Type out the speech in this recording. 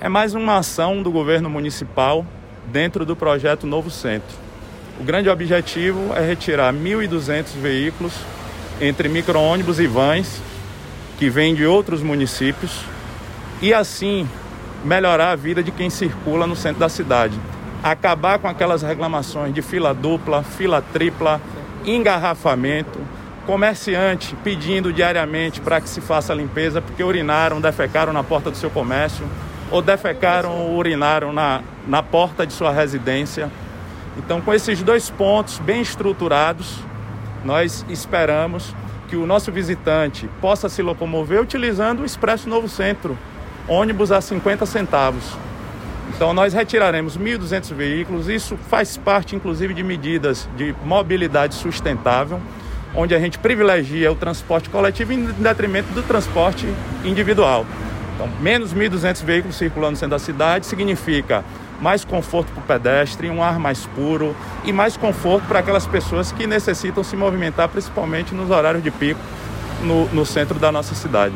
é mais uma ação do governo municipal dentro do projeto Novo Centro. O grande objetivo é retirar 1.200 veículos entre micro-ônibus e vans que vêm de outros municípios e assim melhorar a vida de quem circula no centro da cidade. Acabar com aquelas reclamações de fila dupla, fila tripla, engarrafamento, comerciante pedindo diariamente para que se faça a limpeza porque urinaram, defecaram na porta do seu comércio ou defecaram ou urinaram na, na porta de sua residência. Então, com esses dois pontos bem estruturados, nós esperamos que o nosso visitante possa se locomover utilizando o Expresso Novo Centro, ônibus a 50 centavos. Então nós retiraremos 1.200 veículos, isso faz parte inclusive de medidas de mobilidade sustentável, onde a gente privilegia o transporte coletivo em detrimento do transporte individual. Então, menos 1.200 veículos circulando no centro da cidade significa mais conforto para o pedestre, um ar mais puro e mais conforto para aquelas pessoas que necessitam se movimentar, principalmente nos horários de pico no, no centro da nossa cidade.